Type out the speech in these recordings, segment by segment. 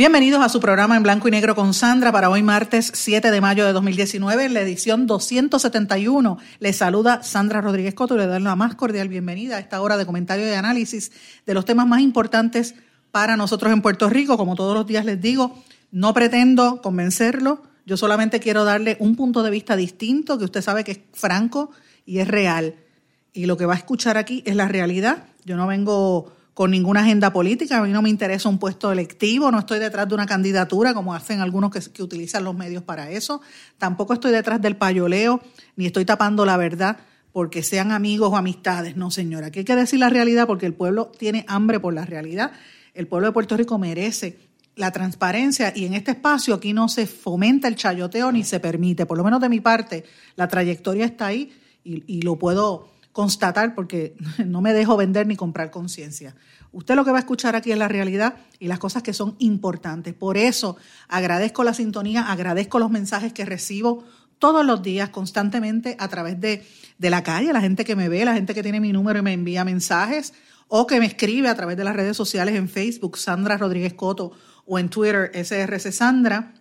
Bienvenidos a su programa en blanco y negro con Sandra para hoy martes 7 de mayo de 2019, en la edición 271. Les saluda Sandra Rodríguez Coto le doy la más cordial bienvenida a esta hora de comentario y análisis de los temas más importantes para nosotros en Puerto Rico. Como todos los días les digo, no pretendo convencerlo, yo solamente quiero darle un punto de vista distinto que usted sabe que es franco y es real. Y lo que va a escuchar aquí es la realidad. Yo no vengo con ninguna agenda política, a mí no me interesa un puesto electivo, no estoy detrás de una candidatura como hacen algunos que, utilizan los medios para eso, tampoco estoy detrás del payoleo, ni estoy tapando la verdad porque sean amigos o amistades, no señora, aquí hay que decir la realidad porque el pueblo tiene hambre por la realidad, el pueblo de Puerto Rico merece la transparencia y en este espacio aquí no se fomenta el chayoteo ni se permite, por lo menos de mi parte, la trayectoria está ahí y, y lo puedo constatar porque no me dejo vender ni comprar conciencia. Usted lo que va a escuchar aquí es la realidad y las cosas que son importantes. Por eso agradezco la sintonía, agradezco los mensajes que recibo todos los días, constantemente, a través de, de la calle, la gente que me ve, la gente que tiene mi número y me envía mensajes, o que me escribe a través de las redes sociales en Facebook, Sandra Rodríguez Coto, o en Twitter, SRC Sandra,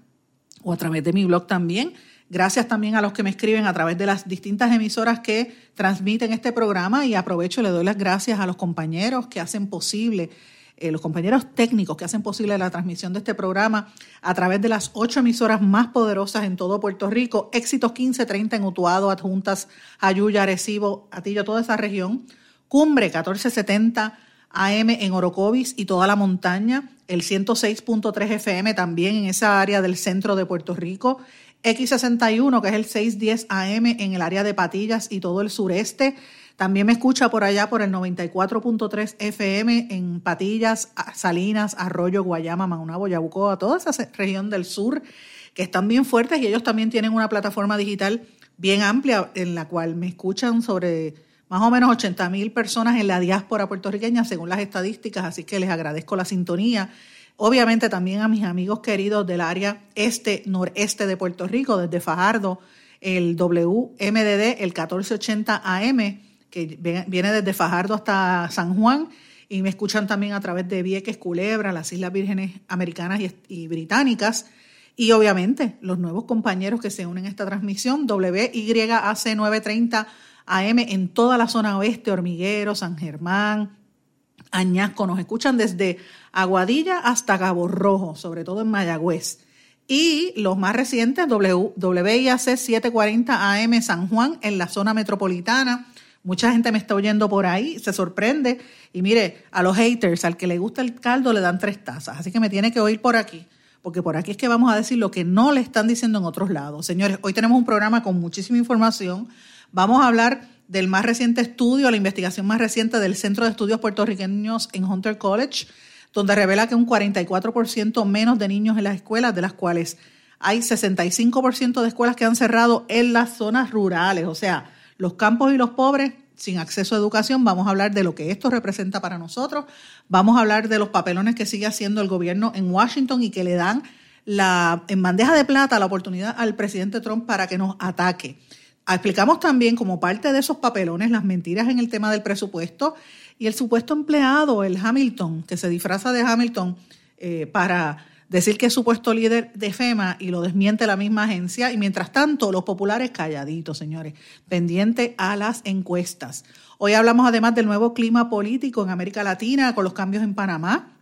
o a través de mi blog también. Gracias también a los que me escriben a través de las distintas emisoras que transmiten este programa y aprovecho y le doy las gracias a los compañeros que hacen posible, eh, los compañeros técnicos que hacen posible la transmisión de este programa a través de las ocho emisoras más poderosas en todo Puerto Rico, Éxitos 1530 en Utuado, Adjuntas, Ayuya, Arecibo, Atillo, toda esa región, Cumbre 1470 AM en Orocovis y toda la montaña, el 106.3 FM también en esa área del centro de Puerto Rico, X61, que es el 610 AM en el área de Patillas y todo el sureste. También me escucha por allá por el 94.3 FM en Patillas, Salinas, Arroyo, Guayama, Maunabo, Yabucoa, toda esa región del sur que están bien fuertes y ellos también tienen una plataforma digital bien amplia en la cual me escuchan sobre más o menos 80 mil personas en la diáspora puertorriqueña según las estadísticas, así que les agradezco la sintonía Obviamente también a mis amigos queridos del área este, noreste de Puerto Rico, desde Fajardo, el WMDD, el 1480 AM, que viene desde Fajardo hasta San Juan, y me escuchan también a través de Vieques, Culebra, las Islas Vírgenes Americanas y, Británicas. Y obviamente los nuevos compañeros que se unen a esta transmisión, WYAC 930 AM en toda la zona oeste, Hormiguero, San Germán, Añasco. Nos escuchan desde Aguadilla hasta Cabo Rojo, sobre todo en Mayagüez. Y los más recientes, WIAC 740 AM San Juan, en la zona metropolitana. Mucha gente me está oyendo por ahí, se sorprende. Y mire, a los haters, al que le gusta el caldo, le dan tres tazas. Así que me tiene que oír por aquí, porque por aquí es que vamos a decir lo que no le están diciendo en otros lados. Señores, hoy tenemos un programa con muchísima información. Vamos a hablar del más reciente estudio, la investigación más reciente del Centro de Estudios Puertorriqueños en Hunter College, donde revela que un 44% menos de niños en las escuelas, de las cuales hay 65% de escuelas que han cerrado en las zonas rurales, o sea, los campos y los pobres sin acceso a educación. Vamos a hablar de lo que esto representa para nosotros. Vamos a hablar de los papelones que sigue haciendo el gobierno en Washington y que le dan la, en bandeja de plata la oportunidad al presidente Trump para que nos ataque. Explicamos también como parte de esos papelones las mentiras en el tema del presupuesto y el supuesto empleado, el Hamilton, que se disfraza de Hamilton eh, para decir que es supuesto líder de FEMA y lo desmiente la misma agencia. Y mientras tanto, los populares calladitos, señores, pendiente a las encuestas. Hoy hablamos además del nuevo clima político en América Latina con los cambios en Panamá,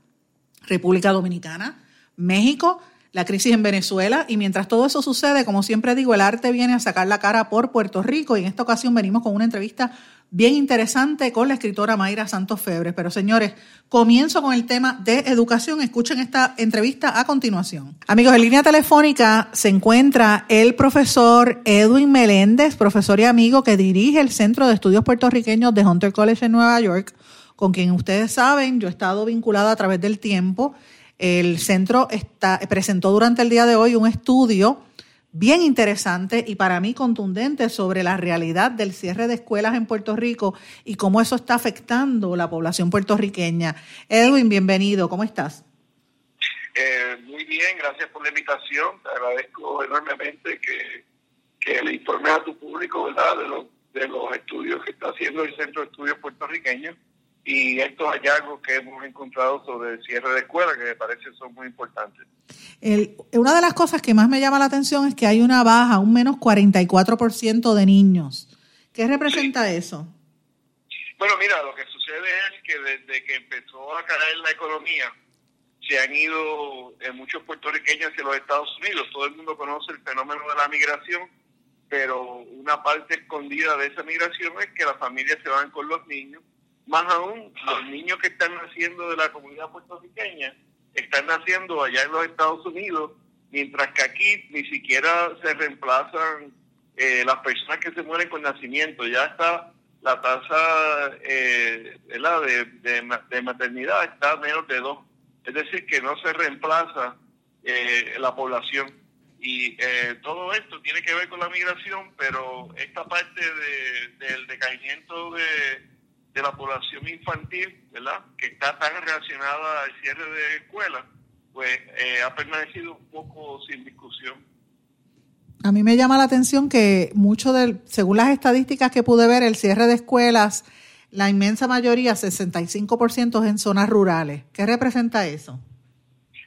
República Dominicana, México la crisis en Venezuela y mientras todo eso sucede, como siempre digo, el arte viene a sacar la cara por Puerto Rico y en esta ocasión venimos con una entrevista bien interesante con la escritora Mayra Santos Febre. Pero señores, comienzo con el tema de educación. Escuchen esta entrevista a continuación. Amigos, en línea telefónica se encuentra el profesor Edwin Meléndez, profesor y amigo que dirige el Centro de Estudios Puertorriqueños de Hunter College en Nueva York con quien ustedes saben, yo he estado vinculada a través del tiempo. El centro está, presentó durante el día de hoy un estudio bien interesante y para mí contundente sobre la realidad del cierre de escuelas en Puerto Rico y cómo eso está afectando la población puertorriqueña. Edwin, bienvenido, ¿cómo estás? Eh, muy bien, gracias por la invitación. Te agradezco enormemente que, que le informes a tu público ¿verdad? De, los, de los estudios que está haciendo el Centro de Estudios Puertorriqueños y estos hallazgos que hemos encontrado sobre el cierre de escuelas que me parece son muy importantes. una de las cosas que más me llama la atención es que hay una baja, un menos 44% de niños. ¿Qué representa eso? Bueno, mira, lo que sucede es que desde que empezó a caer la economía, se han ido eh, muchos puertorriqueños hacia los Estados Unidos. Todo el mundo conoce el fenómeno de la migración, pero una parte escondida de esa migración es que las familias se van con los niños más aún, los niños que están naciendo de la comunidad puertorriqueña están naciendo allá en los Estados Unidos, mientras que aquí ni siquiera se reemplazan eh, las personas que se mueren con nacimiento. Ya está la tasa eh, de, de, maternidad está menos de dos. Es decir, que no se reemplaza eh, la población. Y eh, todo esto tiene que ver con la migración, pero esta parte del decaimiento de de la población infantil, ¿verdad? Que está tan relacionada al cierre de escuelas, pues eh, ha permanecido un poco sin discusión. A mí me llama la atención que mucho del, según las estadísticas que pude ver, el cierre de escuelas, la inmensa mayoría, 65% es en zonas rurales. ¿Qué representa eso?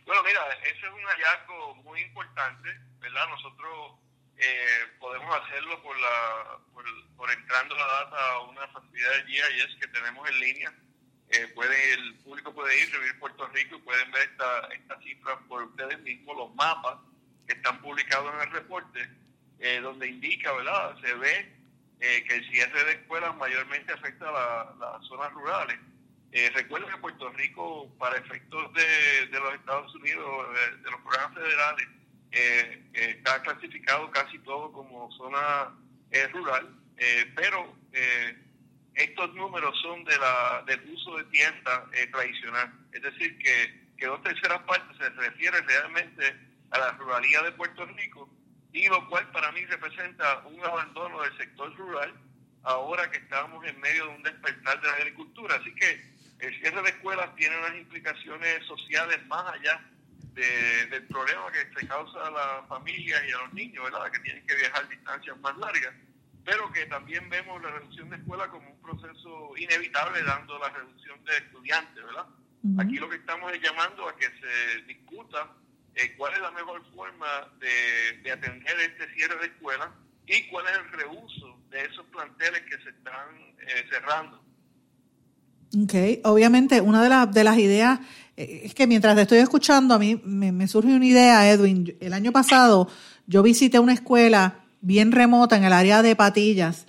Bueno, mira, ese es un hallazgo muy importante, ¿verdad? Nosotros eh, podemos hacerlo por, la, por, entrando la data a una facilidad de GIS que tenemos en línea. Eh, puede, el público puede ir, revivir Puerto Rico y pueden ver esta, esta cifra por ustedes mismos, los mapas que están publicados en el reporte, eh, donde indica, ¿verdad? Se ve que el cierre de escuelas mayormente afecta a las zonas rurales. recuerden que Puerto Rico, para efectos de, de los Estados Unidos, de los programas federales, eh, está clasificado casi todo como zona eh, rural, eh, pero estos números son de la, del uso de tierra tradicional, es decir, que, que dos terceras partes se refiere realmente a la ruralidad de Puerto Rico, y lo cual para mí representa un abandono del sector rural ahora que estamos en medio de un despertar de la agricultura. Así que el cierre de escuelas tiene unas implicaciones sociales más allá del problema que se causa a las familias y a los niños, ¿verdad? Que tienen que viajar distancias más largas, pero que también vemos la reducción de escuela como un proceso inevitable, dando la reducción de estudiantes, ¿verdad? Aquí lo que estamos es llamando a que se discuta eh, cuál es la mejor forma de, atender este cierre de escuela y cuál es el reuso de esos planteles que se están eh, cerrando. Ok, obviamente una de, de las ideas eh, es que mientras te estoy escuchando, a mí me, surge una idea, Edwin. El año pasado yo visité una escuela bien remota en el área de Patillas,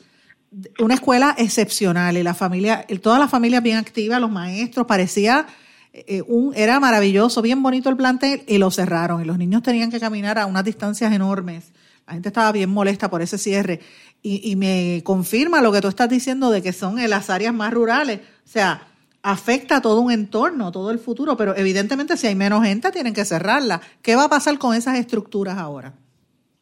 una escuela excepcional y la familia, toda la familia bien activa, los maestros, parecía eh, un, era maravilloso, bien bonito el plantel y lo cerraron y los niños tenían que caminar a unas distancias enormes. La gente estaba bien molesta por ese cierre y, y me confirma lo que tú estás diciendo de que son en las áreas más rurales. O sea, afecta todo un entorno, todo el futuro, pero evidentemente si hay menos gente tienen que cerrarla. ¿Qué va a pasar con esas estructuras ahora?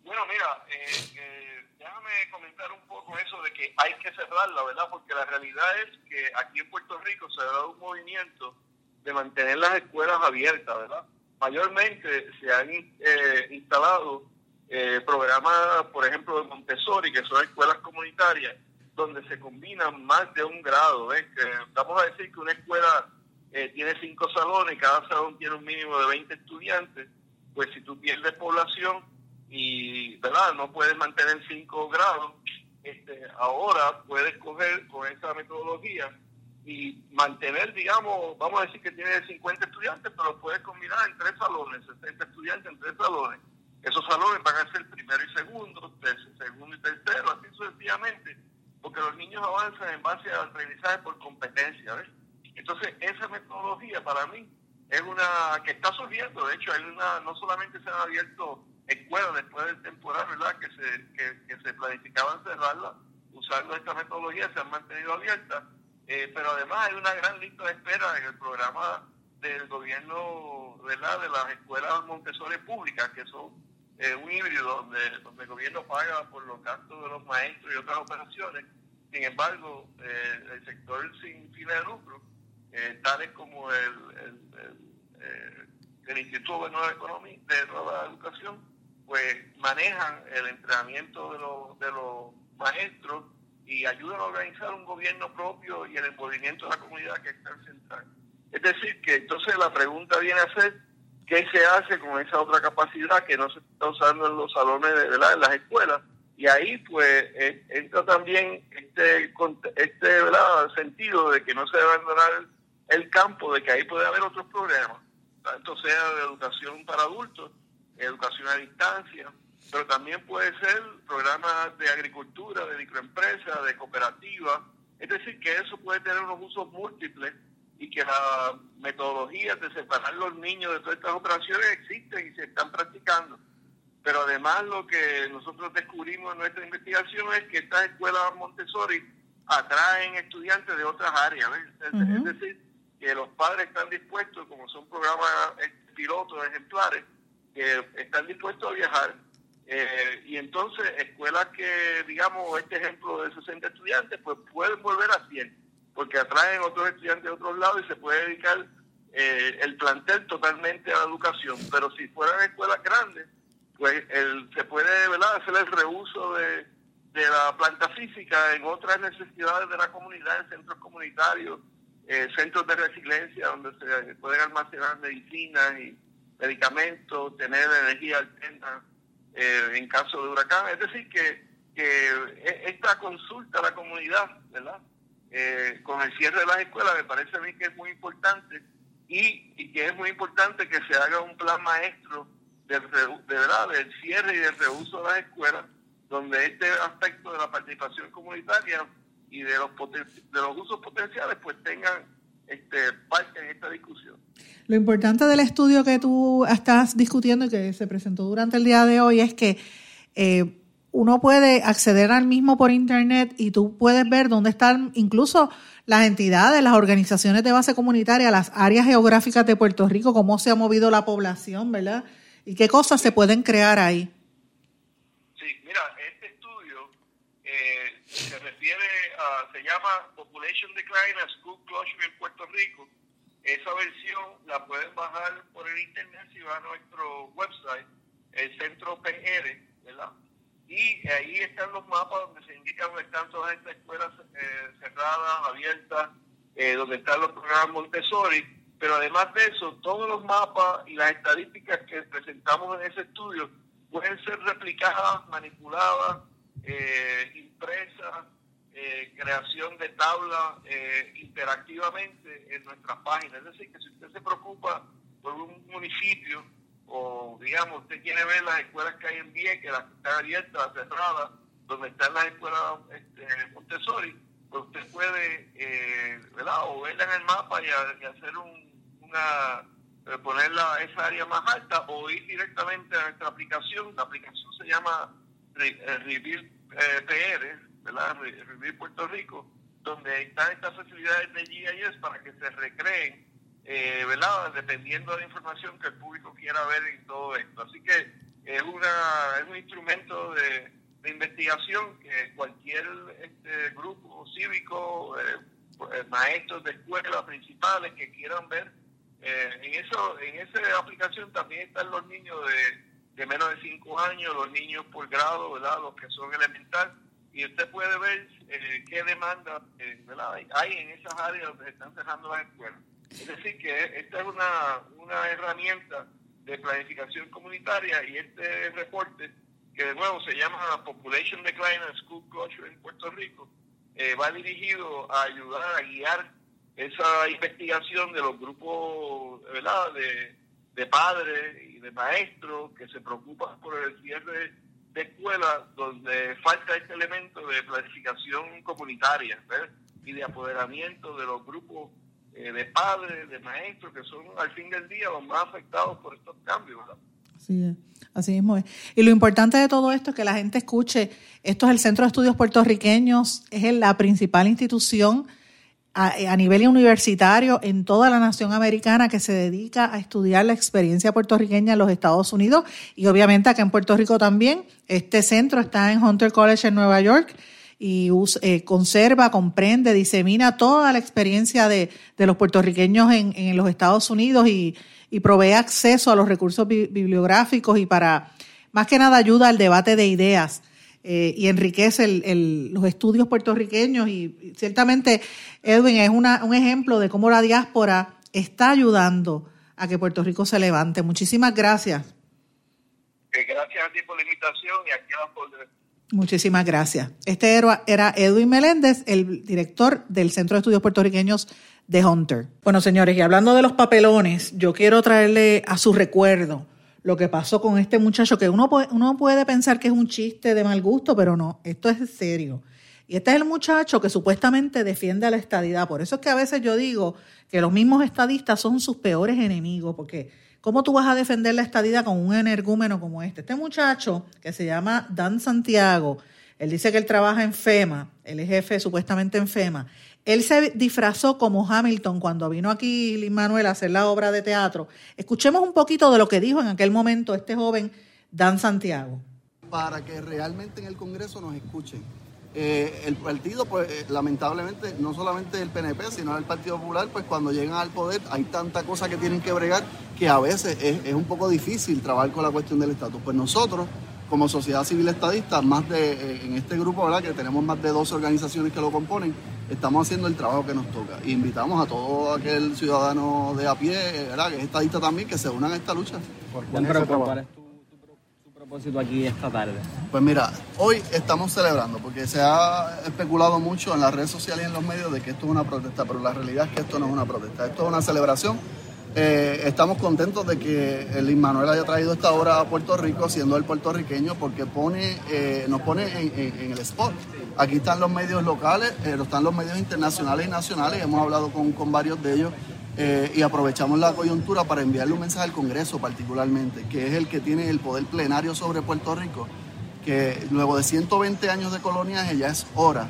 Bueno, mira, eh, eh, déjame comentar un eso de que hay que cerrarla, ¿verdad? Porque la realidad es que aquí en Puerto Rico se ha dado un movimiento de mantener las escuelas abiertas, ¿verdad? Mayormente se han eh, instalado programas, por ejemplo, de Montessori, que son escuelas comunitarias, donde se combinan más de un grado. ¿eh? vamos a decir que una escuela eh, tiene cinco salones cada salón tiene un mínimo de 20 estudiantes, pues si tú pierdes población y verdad no puedes mantener cinco grados, este, ahora puedes coger con esa metodología y mantener, digamos, vamos a decir que tiene 50 estudiantes, pero puedes combinar en tres salones, 60 estudiantes en tres salones. Esos salones van a ser primero y segundo, segundo y tercero, así sucesivamente porque los niños avanzan en base al aprendizaje por competencia, ¿ves? Entonces, esa metodología para mí es una que está surgiendo, de hecho, hay una, no solamente se han abierto escuelas después del temporal, ¿verdad?, que se, que, se planificaban cerrarlas, usando esta metodología, se han mantenido abiertas, eh, pero además hay una gran lista de espera en el programa del gobierno ¿verdad? de las escuelas Montessori públicas, que son eh, un híbrido donde, donde el gobierno paga por los gastos de los maestros y otras operaciones. Sin embargo, eh, el sector sin fines de lucro, tales como el, el, Instituto de Nueva, Economía, de Nueva Educación, pues manejan el entrenamiento de los, de los maestros y ayudan a organizar un gobierno propio y el envolvimiento de la comunidad que está central. Es decir, que entonces la pregunta viene a ser, ¿qué se hace con esa otra capacidad que no se está usando en los salones de, ¿verdad? en las escuelas? Y ahí pues entra también este, este ¿verdad? sentido de que no se debe abandonar el, campo, de que ahí puede haber otros problemas, tanto sea de educación para adultos, educación a distancia, pero también puede ser programas de agricultura, de microempresas, de cooperativas. Es decir, que eso puede tener unos usos múltiples y que las metodologías de separar los niños de todas estas operaciones existen y se están practicando. Pero además lo que nosotros descubrimos en nuestra investigación es que estas escuelas Montessori atraen estudiantes de otras áreas. Es, decir, que los padres están dispuestos, como son programas pilotos ejemplares, que están dispuestos a viajar eh, y entonces, escuelas que, digamos, este ejemplo de 60 estudiantes, pues pueden volver a 100, porque atraen otros estudiantes de otros lados y se puede dedicar eh, el plantel totalmente a la educación. Pero si fueran escuelas grandes, pues el, se puede ¿verdad? hacer el reuso de, de la planta física en otras necesidades de la comunidad, en centros comunitarios, eh, centros de resiliencia donde se pueden almacenar medicinas y medicamentos, tener energía alterna eh, en caso de huracán. Es decir, que, que esta consulta a la comunidad, ¿verdad? Eh, con el cierre de las escuelas me parece a mí que es muy importante y, que es muy importante que se haga un plan maestro del, de verdad del cierre y del reuso de las escuelas donde este aspecto de la participación comunitaria y de los de los usos potenciales pues tengan este, parte en esta discusión. Lo importante del estudio que tú estás discutiendo y que se presentó durante el día de hoy es que eh, uno puede acceder al mismo por internet y tú puedes ver dónde están incluso las entidades, las organizaciones de base comunitaria, las áreas geográficas de Puerto Rico, cómo se ha movido la población, ¿verdad? Y qué cosas se pueden crear ahí. Sí, mira, este estudio eh, se refiere a, se llama Population Decline and School Closure en Puerto Rico esa versión la pueden bajar por el internet si van a nuestro website, el centro PR, ¿verdad? Y ahí están los mapas donde se indica dónde están todas estas escuelas eh, cerradas, abiertas, eh, donde están los programas Montessori. Pero además de eso, todos los mapas y las estadísticas que presentamos en ese estudio pueden ser replicadas, manipuladas, eh, impresas, eh, creación de tablas eh, interactivamente en nuestras páginas. Es decir, que si usted se preocupa por un municipio o, digamos, usted quiere ver las escuelas que hay en que las que están abiertas, cerradas, donde están las escuelas este, Montessori, pues usted puede, eh, ¿verdad? O verla en el mapa y, hacer un, una, eh, ponerla esa área más alta o ir directamente a nuestra aplicación. La aplicación se llama Reveal PR, ¿verdad? Revivir Puerto Rico, donde están estas facilidades de GIS para que se recreen, eh, ¿verdad? Dependiendo de la información que el público quiera ver en todo esto. Así que es, una, es un instrumento de, investigación que cualquier este, grupo cívico, eh, pues, maestros de escuelas principales que quieran ver, eh, en eso en esa aplicación también están los niños de, de menos de 5 años, los niños por grado, ¿verdad? Los que son elementales y usted puede ver eh, qué demanda eh, hay en esas áreas donde están cerrando las escuelas. Es decir, que esta es una, una herramienta de planificación comunitaria y este reporte, que de nuevo se llama Population Decline and School Closure en Puerto Rico, eh, va dirigido a ayudar a guiar esa investigación de los grupos. De, de padres y de maestros que se preocupan por el cierre de escuelas donde falta este elemento de planificación comunitaria y de apoderamiento de los grupos eh, de padres, de maestros, que son al fin del día los más afectados por estos cambios. Así es. Así mismo es. Y lo importante de todo esto es que la gente escuche, esto es el Centro de Estudios Puertorriqueños, es la principal institución a, nivel universitario en toda la nación americana que se dedica a estudiar la experiencia puertorriqueña en los Estados Unidos y obviamente acá en Puerto Rico también. Este centro está en Hunter College en Nueva York y eh, conserva, comprende, disemina toda la experiencia de, los puertorriqueños en, los Estados Unidos y, provee acceso a los recursos bibliográficos y para, más que nada, ayuda al debate de ideas eh, y enriquece los estudios puertorriqueños. Y, ciertamente, Edwin es una, un ejemplo de cómo la diáspora está ayudando a que Puerto Rico se levante. Muchísimas gracias. Eh, gracias a ti por la invitación y aquí a por... Muchísimas gracias. Este era, era Edwin Meléndez, el director del Centro de Estudios Puertorriqueños de Hunter. Bueno, señores, y hablando de los papelones, yo quiero traerle a su recuerdo lo que pasó con este muchacho, que uno puede, uno puede pensar que es un chiste de mal gusto, pero no, esto es serio. Y este es el muchacho que supuestamente defiende a la estadidad. Por eso es que a veces yo digo que los mismos estadistas son sus peores enemigos, porque ¿cómo tú vas a defender la estadidad con un energúmeno como este? Este muchacho, que se llama Dan Santiago, él dice que él trabaja en FEMA, él es jefe supuestamente en FEMA, él se disfrazó como Hamilton cuando vino aquí Manuel a hacer la obra de teatro. Escuchemos un poquito de lo que dijo en aquel momento este joven Dan Santiago. Para que realmente en el Congreso nos escuchen. Eh, el partido, pues eh, lamentablemente, no solamente el PNP, sino el Partido Popular, pues cuando llegan al poder hay tanta cosa que tienen que bregar que a veces es, es un poco difícil trabajar con la cuestión del estatus. Pues nosotros como sociedad civil estadista, más de, eh, en este grupo, ¿verdad? que tenemos más de 12 organizaciones que lo componen, estamos haciendo el trabajo que nos toca. E invitamos a todo aquel ciudadano de a pie, ¿verdad? que es estadista también, que se unan a esta lucha. ¿Cuál es tu, propósito aquí esta tarde? Pues mira, hoy estamos celebrando, porque se ha especulado mucho en las redes sociales y en los medios de que esto es una protesta, pero la realidad es que esto no es una protesta, esto es una celebración eh, estamos contentos de que el Manuel haya traído esta obra a Puerto Rico, siendo el puertorriqueño, porque pone, eh, nos pone en, el spot. Aquí están los medios locales, eh, están los medios internacionales y nacionales, hemos hablado con, varios de ellos y aprovechamos la coyuntura para enviarle un mensaje al Congreso particularmente, que es el que tiene el poder plenario sobre Puerto Rico, que luego de 120 años de coloniaje ya es hora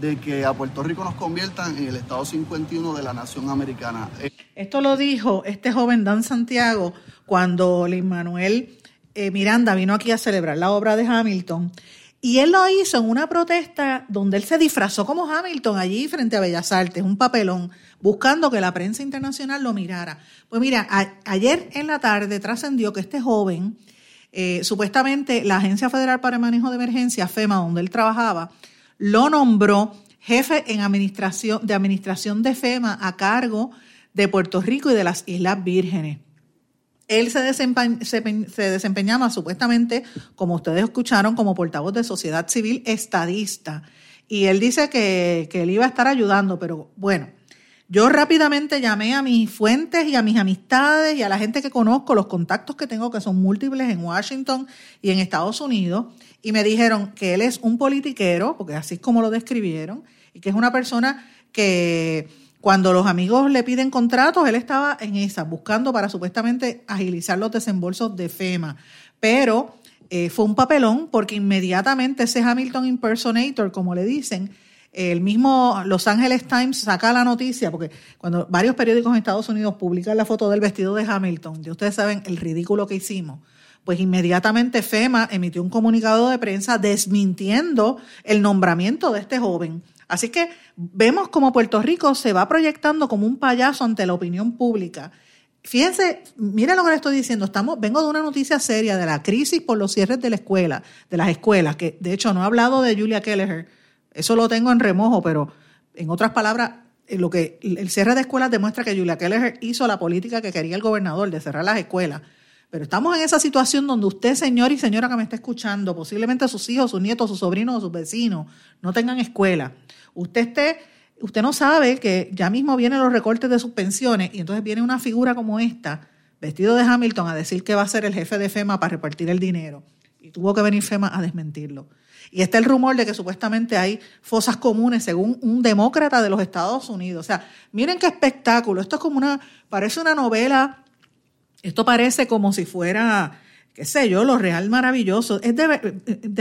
de que a Puerto Rico nos conviertan en el Estado 51 de la nación americana. Esto lo dijo este joven Dan Santiago cuando Luis Manuel eh, Miranda vino aquí a celebrar la obra de Hamilton. Y él lo hizo en una protesta donde él se disfrazó como Hamilton allí frente a Bellas Artes, un papelón, buscando que la prensa internacional lo mirara. Pues mira, ayer en la tarde trascendió que este joven, eh, supuestamente la Agencia Federal para el Manejo de Emergencia, FEMA, donde él trabajaba, lo nombró jefe en administración, de administración de FEMA a cargo de Puerto Rico y de las Islas Vírgenes. Él se, desempeñaba supuestamente, como ustedes escucharon, como portavoz de sociedad civil estadista. Y él dice que, que él iba a estar ayudando, pero bueno, yo rápidamente llamé a mis fuentes y a mis amistades y a la gente que conozco, los contactos que tengo, que son múltiples en Washington y en Estados Unidos, y me dijeron que él es un politiquero, porque así es como lo describieron, y que es una persona que cuando los amigos le piden contratos, él estaba en esa, buscando para supuestamente agilizar los desembolsos de FEMA. Pero eh, fue un papelón porque inmediatamente ese Hamilton impersonator, como le dicen, el mismo Los Angeles Times saca la noticia, porque cuando varios periódicos en Estados Unidos publican la foto del vestido de Hamilton, ya ustedes saben el ridículo que hicimos, pues inmediatamente FEMA emitió un comunicado de prensa desmintiendo el nombramiento de este joven. Así que vemos como Puerto Rico se va proyectando como un payaso ante la opinión pública. Fíjense, miren lo que le estoy diciendo. Estamos, vengo de una noticia seria de la crisis por los cierres de la escuela, de las escuelas, que de hecho no he hablado de Julia Kelleher, eso lo tengo en remojo, pero en otras palabras, lo que el cierre de escuelas demuestra que Julia Keller hizo la política que quería el gobernador de cerrar las escuelas. Pero estamos en esa situación donde usted, señor y señora que me está escuchando, posiblemente sus hijos, sus nietos, sus sobrinos o sus vecinos no tengan escuela. Usted esté, usted no sabe que ya mismo vienen los recortes de sus pensiones y entonces viene una figura como esta, vestido de Hamilton, a decir que va a ser el jefe de FEMA para repartir el dinero. Y tuvo que venir FEMA a desmentirlo. Y está el rumor de que supuestamente hay fosas comunes según un demócrata de los Estados Unidos. O sea, miren qué espectáculo. Esto es como una, parece una novela, esto parece como si fuera, qué sé yo, lo real maravilloso. Es de,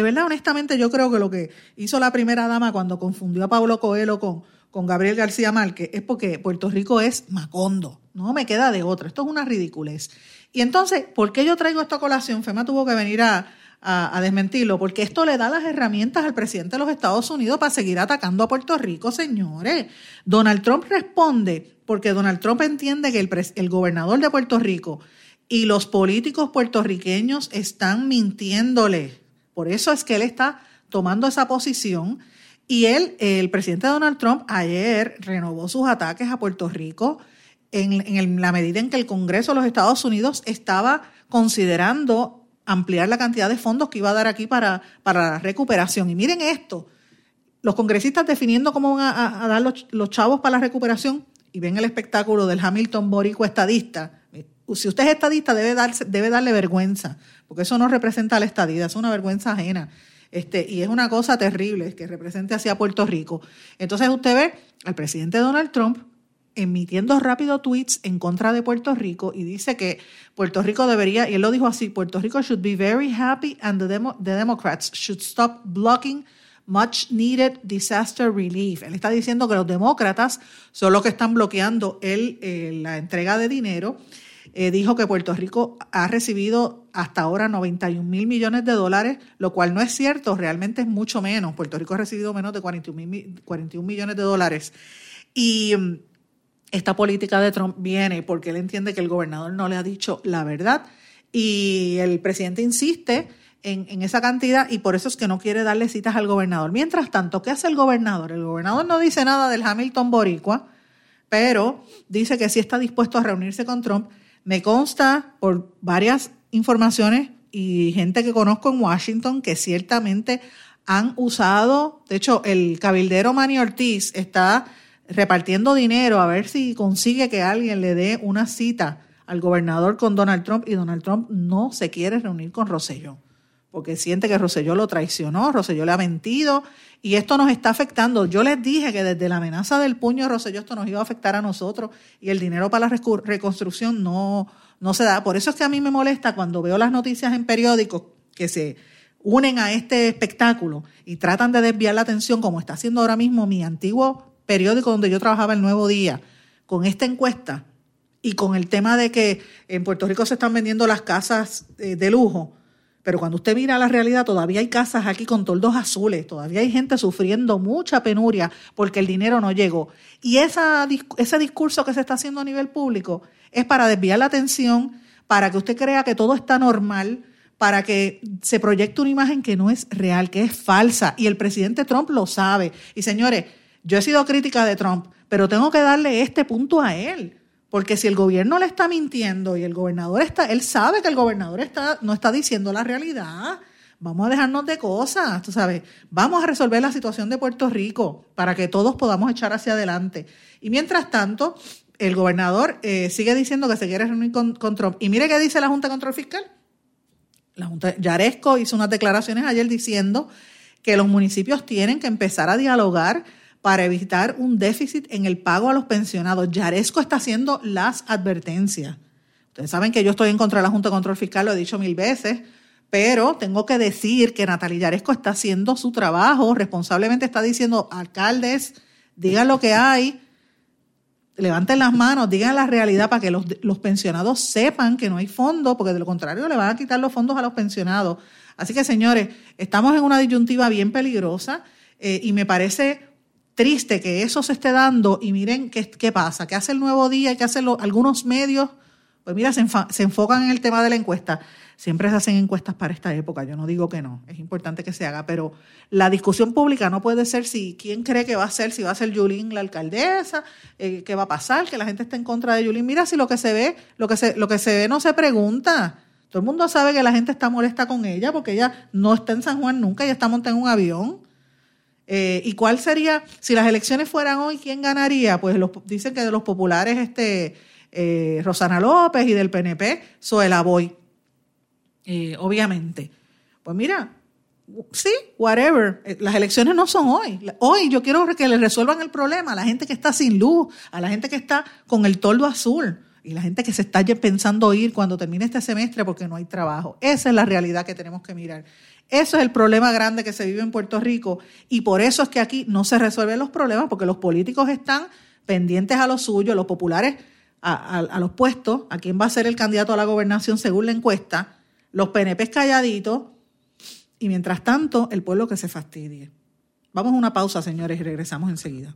verdad, honestamente, yo creo que lo que hizo la primera dama cuando confundió a Pablo Coelho con, con Gabriel García Márquez es porque Puerto Rico es Macondo. No me queda de otra. Esto es una ridiculez. Y entonces, ¿por qué yo traigo esta colación? FEMA tuvo que venir a, a, desmentirlo, porque esto le da las herramientas al presidente de los Estados Unidos para seguir atacando a Puerto Rico, señores. Donald Trump responde porque Donald Trump entiende que el, gobernador de Puerto Rico y los políticos puertorriqueños están mintiéndole. Por eso es que él está tomando esa posición. Y él, el presidente Donald Trump, ayer renovó sus ataques a Puerto Rico en, la medida en que el Congreso de los Estados Unidos estaba considerando ampliar la cantidad de fondos que iba a dar aquí para, para la recuperación. Y miren esto, los congresistas definiendo cómo van a, dar los, los, chavos para la recuperación y ven el espectáculo del Hamilton Borico estadista. Si usted es estadista debe, darse, debe darle vergüenza, porque eso no representa a la estadía, es una vergüenza ajena. Este, y es una cosa terrible que represente hacia Puerto Rico. Entonces usted ve al presidente Donald Trump emitiendo rápido tweets en contra de Puerto Rico y dice que Puerto Rico debería, y él lo dijo así, Puerto Rico should be very happy and the, the Democrats should stop blocking much needed disaster relief. Él está diciendo que los demócratas son los que están bloqueando el, la entrega de dinero. Eh, dijo que Puerto Rico ha recibido hasta ahora 91 mil millones de dólares, lo cual no es cierto, realmente es mucho menos. Puerto Rico ha recibido menos de 41, 41 millones de dólares. Y mm, esta política de Trump viene porque él entiende que el gobernador no le ha dicho la verdad y el presidente insiste en, esa cantidad y por eso es que no quiere darle citas al gobernador. Mientras tanto, ¿qué hace el gobernador? El gobernador no dice nada del Hamilton Boricua, pero dice que sí está dispuesto a reunirse con Trump. Me consta por varias informaciones y gente que conozco en Washington que ciertamente han usado, de hecho, el cabildero Manny Ortiz está repartiendo dinero a ver si consigue que alguien le dé una cita al gobernador con Donald Trump y Donald Trump no se quiere reunir con Rosselló porque siente que Rosselló lo traicionó, Rosselló le ha mentido y esto nos está afectando. Yo les dije que desde la amenaza del puño de Rosselló esto nos iba a afectar a nosotros y el dinero para la reconstrucción no, no se da. Por eso es que a mí me molesta cuando veo las noticias en periódicos que se unen a este espectáculo y tratan de desviar la atención como está haciendo ahora mismo mi antiguo periódico donde yo trabajaba el Nuevo Día, con esta encuesta y con el tema de que en Puerto Rico se están vendiendo las casas eh, de lujo, pero cuando usted mira la realidad, todavía hay casas aquí con toldos azules, todavía hay gente sufriendo mucha penuria porque el dinero no llegó. Y esa, ese discurso que se está haciendo a nivel público es para desviar la atención, para que usted crea que todo está normal, para que se proyecte una imagen que no es real, que es falsa. Y el presidente Trump lo sabe. Y señores, yo he sido crítica de Trump, pero tengo que darle este punto a él. Porque si el gobierno le está mintiendo y el gobernador está, él sabe que el gobernador está, no está diciendo la realidad. Vamos a dejarnos de cosas, tú sabes. Vamos a resolver la situación de Puerto Rico para que todos podamos echar hacia adelante. Y mientras tanto, el gobernador eh, sigue diciendo que se quiere reunir con, Trump. Y mire qué dice la Junta de Control Fiscal. La Junta Yaresco hizo unas declaraciones ayer diciendo que los municipios tienen que empezar a dialogar para evitar un déficit en el pago a los pensionados. Yaresco está haciendo las advertencias. Ustedes saben que yo estoy en contra de la Junta de Control Fiscal, lo he dicho mil veces, pero tengo que decir que Natalia Yaresco está haciendo su trabajo, responsablemente está diciendo, alcaldes, digan lo que hay, levanten las manos, digan la realidad para que los, los pensionados sepan que no hay fondos, porque de lo contrario le van a quitar los fondos a los pensionados. Así que, señores, estamos en una disyuntiva bien peligrosa eh, y me parece triste que eso se esté dando y miren qué, qué pasa, qué hace el nuevo día qué hacen algunos medios. Pues mira, se, se, enfocan en el tema de la encuesta. Siempre se hacen encuestas para esta época, yo no digo que no, es importante que se haga, pero la discusión pública no puede ser si quién cree que va a ser, si va a ser Yulín la alcaldesa, eh, qué va a pasar, que la gente esté en contra de Yulín. Mira, si lo que se ve, lo que se, lo que se ve no se pregunta. Todo el mundo sabe que la gente está molesta con ella porque ella no está en San Juan nunca, ella está montada en un avión. Eh, ¿Y cuál sería, si las elecciones fueran hoy, quién ganaría? Pues los, dicen que de los populares, este, eh, Rosana López y del PNP, Zoela Boy. Eh, obviamente. Pues mira, sí, whatever. Las elecciones no son hoy. Hoy yo quiero que le resuelvan el problema a la gente que está sin luz, a la gente que está con el toldo azul. Y la gente que se está pensando ir cuando termine este semestre porque no hay trabajo. Esa es la realidad que tenemos que mirar. Eso es el problema grande que se vive en Puerto Rico y por eso es que aquí no se resuelven los problemas porque los políticos están pendientes a lo suyo, los populares a, los puestos, a quién va a ser el candidato a la gobernación según la encuesta, los PNP calladitos y mientras tanto el pueblo que se fastidie. Vamos a una pausa, señores, y regresamos enseguida.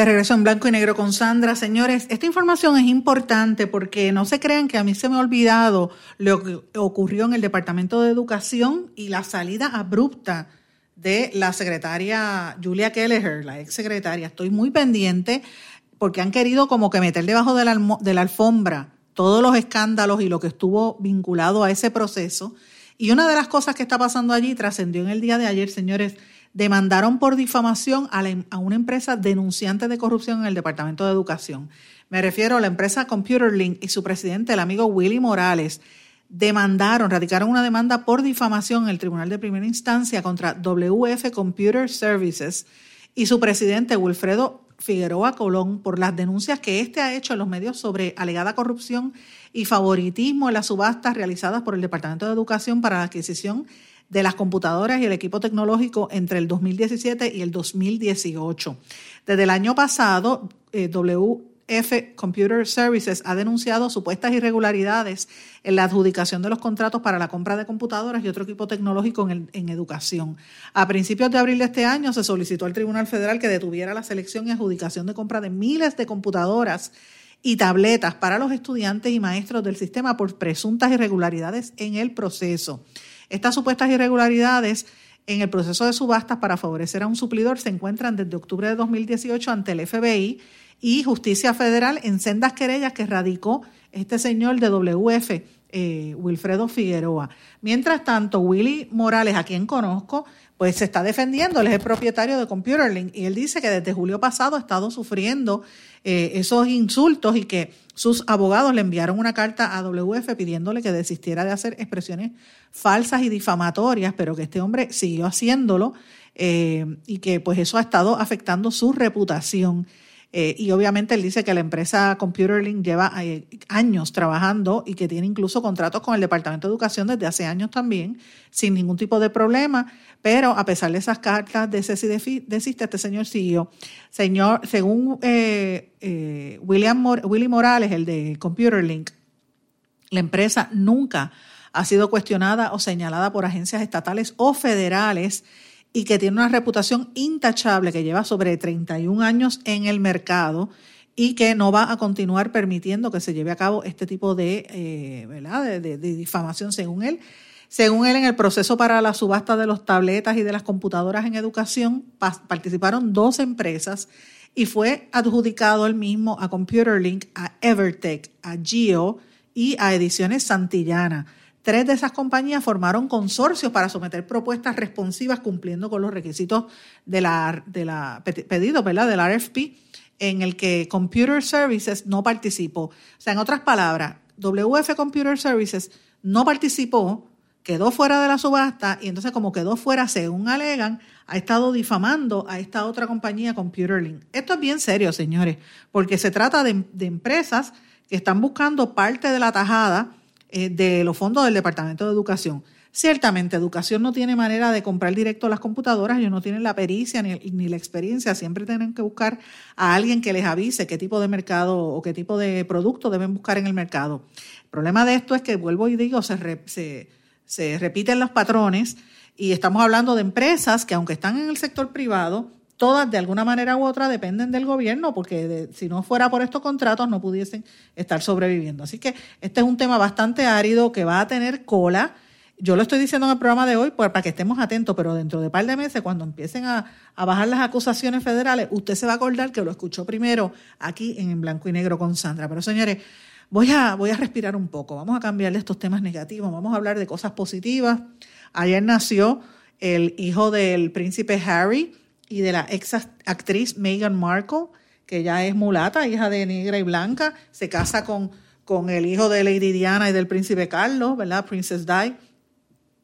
De regreso en blanco y negro con Sandra. Señores, esta información es importante porque no se crean que a mí se me ha olvidado lo que ocurrió en el Departamento de Educación y la salida abrupta de la secretaria Julia Kelleher, la ex secretaria. Estoy muy pendiente porque han querido como que meter debajo de la, de la alfombra todos los escándalos y lo que estuvo vinculado a ese proceso. Y una de las cosas que está pasando allí trascendió en el día de ayer, señores, demandaron por difamación a, una empresa denunciante de corrupción en el Departamento de Educación. Me refiero a la empresa ComputerLink y su presidente, el amigo Willy Morales, demandaron, radicaron una demanda por difamación en el Tribunal de Primera Instancia contra WF Computer Services y su presidente, Wilfredo Figueroa Colón, por las denuncias que éste ha hecho en los medios sobre alegada corrupción y favoritismo en las subastas realizadas por el Departamento de Educación para la adquisición de las computadoras y el equipo tecnológico entre el 2017 y el 2018. Desde el año pasado, eh, WF Computer Services ha denunciado supuestas irregularidades en la adjudicación de los contratos para la compra de computadoras y otro equipo tecnológico en, en educación. A principios de abril de este año se solicitó al Tribunal Federal que detuviera la selección y adjudicación de compra de miles de computadoras y tabletas para los estudiantes y maestros del sistema por presuntas irregularidades en el proceso. Estas supuestas irregularidades en el proceso de subastas para favorecer a un suplidor se encuentran desde octubre de 2018 ante el FBI y Justicia Federal en sendas querellas que radicó este señor de WF, eh, Wilfredo Figueroa. Mientras tanto, Willy Morales, a quien conozco, pues se está defendiendo, él es el propietario de ComputerLink y él dice que desde julio pasado ha estado sufriendo eh, esos insultos y que sus abogados le enviaron una carta a WF pidiéndole que desistiera de hacer expresiones falsas y difamatorias, pero que este hombre siguió haciéndolo eh, y que pues eso ha estado afectando su reputación. Eh, y obviamente él dice que la empresa ComputerLink lleva eh, años trabajando y que tiene incluso contratos con el Departamento de Educación desde hace años también, sin ningún tipo de problema. Pero a pesar de esas cartas de cese y desiste, este señor siguió. Señor, según eh, William Willy Morales, el de ComputerLink, la empresa nunca ha sido cuestionada o señalada por agencias estatales o federales y que tiene una reputación intachable, que lleva sobre 31 años en el mercado y que no va a continuar permitiendo que se lleve a cabo este tipo de, eh, ¿verdad? De, difamación, según él. Según él, en el proceso para la subasta de los tabletas y de las computadoras en educación participaron dos empresas y fue adjudicado el mismo a ComputerLink, a Evertech, a Geo y a Ediciones Santillana. Tres de esas compañías formaron consorcios para someter propuestas responsivas cumpliendo con los requisitos de la, de la RFP, en el que Computer Services no participó. O sea, en otras palabras, WF Computer Services no participó, quedó fuera de la subasta y entonces como quedó fuera, según alegan, ha estado difamando a esta otra compañía, ComputerLink. Esto es bien serio, señores, porque se trata de empresas que están buscando parte de la tajada eh, de los fondos del Departamento de Educación. Ciertamente, educación no tiene manera de comprar directo las computadoras, ellos no tienen la pericia ni, ni, la experiencia, siempre tienen que buscar a alguien que les avise qué tipo de mercado o qué tipo de producto deben buscar en el mercado. El problema de esto es que, vuelvo y digo, se, se, se repiten los patrones y estamos hablando de empresas que, aunque están en el sector privado, todas de alguna manera u otra dependen del gobierno, porque si no fuera por estos contratos no pudiesen estar sobreviviendo. Así que este es un tema bastante árido que va a tener cola yo lo estoy diciendo en el programa de hoy pues, para que estemos atentos, pero dentro de un par de meses, cuando empiecen a, bajar las acusaciones federales, usted se va a acordar que lo escuchó primero aquí en Blanco y Negro con Sandra. Pero señores, voy a, voy a respirar un poco, vamos a cambiar de estos temas negativos, vamos a hablar de cosas positivas. Ayer nació el hijo del príncipe Harry y de la ex actriz Meghan Markle, que ya es mulata, hija de negra y blanca, se casa con, con el hijo de Lady Diana y del príncipe Carlos, ¿verdad? Princess Di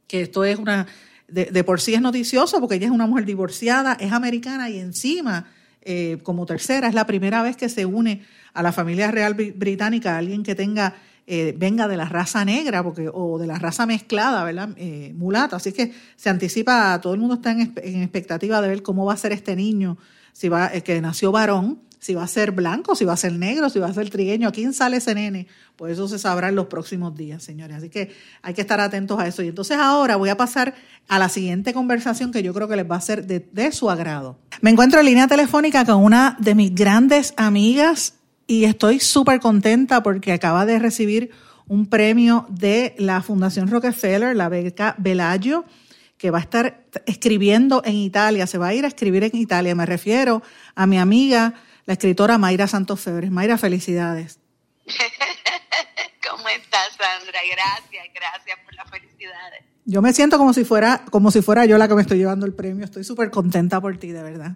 que esto es una, de, por sí es noticioso porque ella es una mujer divorciada, es americana y encima, eh, como tercera, es la primera vez que se une a la familia real británica alguien que tenga, eh, venga de la raza negra porque, o de la raza mezclada, ¿verdad? Eh, mulata. Así que se anticipa, todo el mundo está en, expectativa de ver cómo va a ser este niño, si va, que nació varón, si va a ser blanco, si va a ser negro, si va a ser trigueño, a quién sale ese nene, pues eso se sabrá en los próximos días, señores. Así que hay que estar atentos a eso. Y entonces ahora voy a pasar a la siguiente conversación que yo creo que les va a ser de, de su agrado. Me encuentro en línea telefónica con una de mis grandes amigas y estoy súper contenta porque acaba de recibir un premio de la Fundación Rockefeller, la beca Bellagio que va a estar escribiendo en Italia, se va a ir a escribir en Italia. Me refiero a mi amiga la escritora Mayra Santos Febres. Mayra, felicidades. ¿Cómo estás, Sandra? Gracias, gracias por las felicidades. Yo me siento como si fuera, como si fuera yo la que me estoy llevando el premio. Estoy súper contenta por ti, de verdad.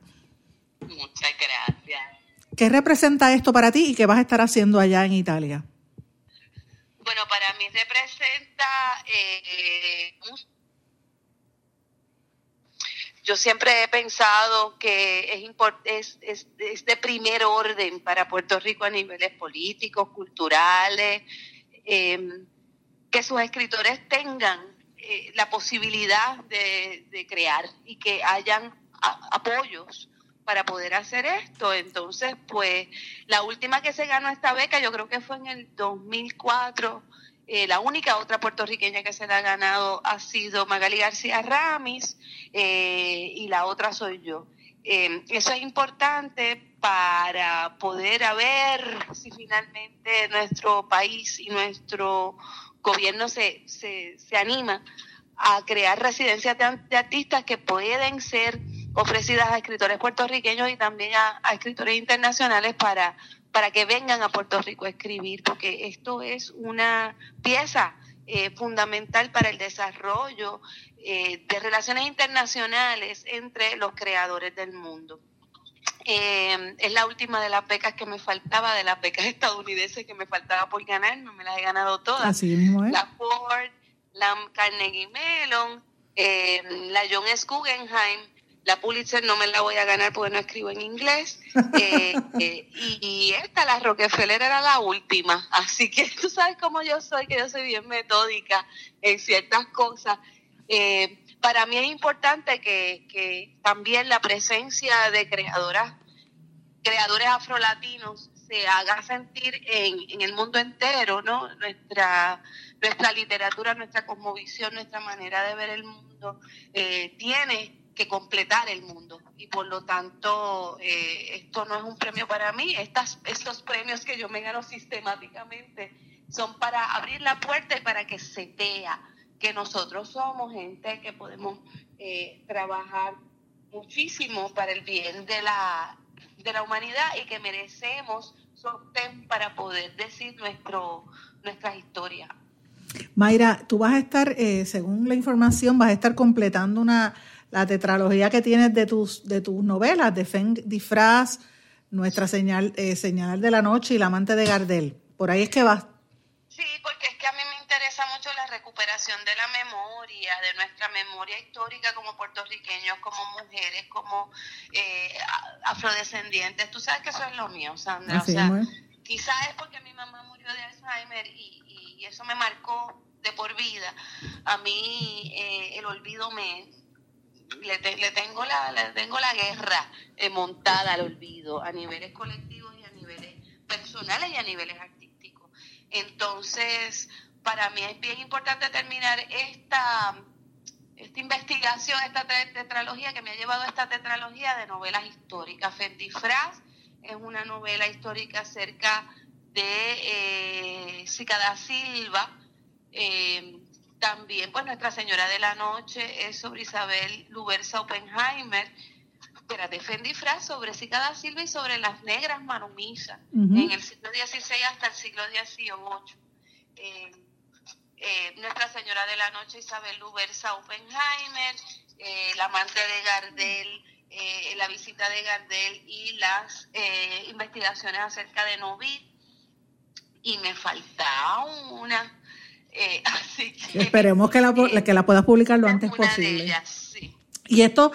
Muchas gracias. ¿Qué representa esto para ti y qué vas a estar haciendo allá en Italia? Bueno, para mí representa eh, yo siempre he pensado que es, es, es, de primer orden para Puerto Rico a niveles políticos, culturales, em, que sus escritores tengan eh, la posibilidad de, crear y que hayan apoyos para poder hacer esto. Entonces, pues la última que se ganó esta beca, yo creo que fue en el 2004, eh, la única otra puertorriqueña que se la ha ganado ha sido Magali García Ramis eh, y la otra soy yo. Eh, eso es importante para poder ver si finalmente nuestro país y nuestro gobierno se, se, se anima a crear residencias de, artistas que pueden ser ofrecidas a escritores puertorriqueños y también a escritores internacionales para para que vengan a Puerto Rico a escribir, porque esto es una pieza eh, fundamental para el desarrollo eh, de relaciones internacionales entre los creadores del mundo. Eh, es la última de las becas que me faltaba, de las becas estadounidenses que me faltaba por ganar, no me las he ganado todas. Así mismo La Ford, la Carnegie Mellon, la John S. Guggenheim, la Pulitzer no me la voy a ganar porque no escribo en inglés. Eh, eh, y, esta, la Rockefeller, era la última. Así que tú sabes cómo yo soy, que yo soy bien metódica en ciertas cosas. Eh, para mí es importante que, también la presencia de creadoras, creadores afrolatinos se haga sentir en, en el mundo entero, ¿no? Nuestra, nuestra literatura, nuestra cosmovisión, nuestra manera de ver el mundo tiene que completar el mundo. Y por lo tanto, eh, esto no es un premio para mí. Estas, estos premios que yo me gano sistemáticamente son para abrir la puerta y para que se vea que nosotros somos gente que podemos eh, trabajar muchísimo para el bien de la, de la humanidad y que merecemos sostén para poder decir nuestro, nuestras historias. Mayra, tú vas a estar, eh, según la información, vas a estar completando una la tetralogía que tienes de tus, de tus novelas, de Feng Disfraz, Nuestra señal, eh, Señal de la Noche y La Amante de Gardel. Por ahí es que vas. Sí, porque es que a mí me interesa mucho la recuperación de la memoria, de nuestra memoria histórica como puertorriqueños, como mujeres, como eh, afrodescendientes. Tú sabes que eso es lo mío, Sandra. o sea, quizás es porque mi mamá murió de Alzheimer y, y, eso me marcó de por vida. A mí eh, el olvido me, le, tengo la tengo la guerra eh, montada al olvido a niveles colectivos y a niveles personales y a niveles artísticos. Entonces, para mí es bien importante terminar esta esta investigación, esta tetralogía que me ha llevado a esta tetralogía de novelas históricas. Fentifraz es una novela histórica acerca de eh, Cicada Silva, eh, También, pues Nuestra Señora de la Noche es sobre Isabel Lubersa Oppenheimer, era de Fendifra, sobre Cicada Silva y sobre las negras manumisas en el siglo XVI hasta el siglo XVIII. Eh, eh, Nuestra Señora de la Noche, Isabel Lubersa Oppenheimer, eh, la amante de Gardel, eh, la visita de Gardel y las investigaciones acerca de Novi. Y me falta una. así que, Esperemos que la, que la puedas publicar lo antes posible. Y esto,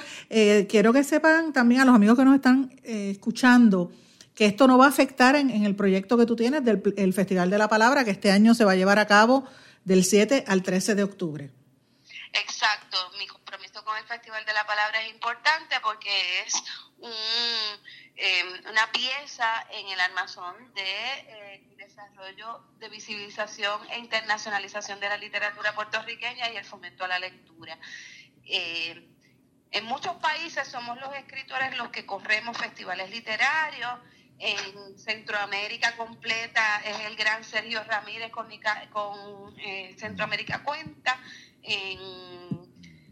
quiero que sepan también a los amigos que nos están escuchando, que esto no va a afectar en, el proyecto que tú tienes del Festival de la Palabra, que este año se va a llevar a cabo del 7 al 13 de octubre. Exacto, mi compromiso con el Festival de la Palabra es importante porque es em, una pieza en el armazón de eh, desarrollo de visibilización e internacionalización de la literatura puertorriqueña y el fomento a la lectura. Eh, en muchos países somos los escritores los que corremos festivales literarios, en Centroamérica completa es el gran Sergio Ramírez con, con eh, Centroamérica Cuenta.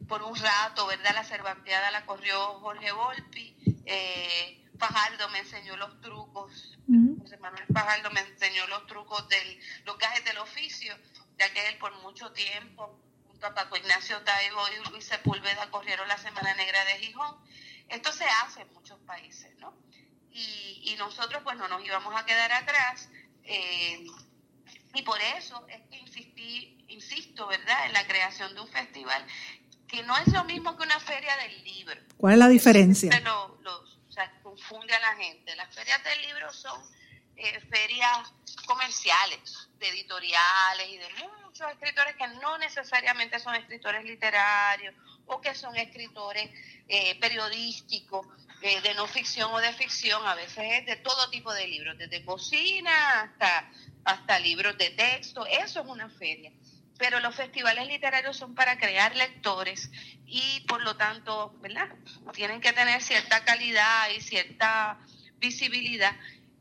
por un rato, ¿verdad? La Cervanteada la corrió Jorge Volpi. Eh, Fajardo me enseñó los trucos. José Manuel Fajardo me enseñó los trucos de los gajes del oficio, ya que él por mucho tiempo, junto a Paco Ignacio Taibo y Luis Sepúlveda, corrieron la Semana Negra de Gijón. Esto se hace en muchos países, ¿no? y, nosotros pues no nos íbamos a quedar atrás. Eh, y por eso es que insistí, insisto, ¿verdad?, en la creación de un festival que no es lo mismo que una feria del libro. ¿Cuál es la diferencia? Lo, sea, confunde a la gente. Las ferias del libro son eh, ferias comerciales, de editoriales y de muchos escritores que no necesariamente son escritores literarios o que son escritores eh, periodísticos eh, de no ficción o de ficción, a veces es de todo tipo de libros, desde cocina hasta, hasta libros de texto, eso es una feria. Pero los festivales literarios son para crear lectores y por lo tanto, ¿verdad? Tienen que tener cierta calidad y cierta visibilidad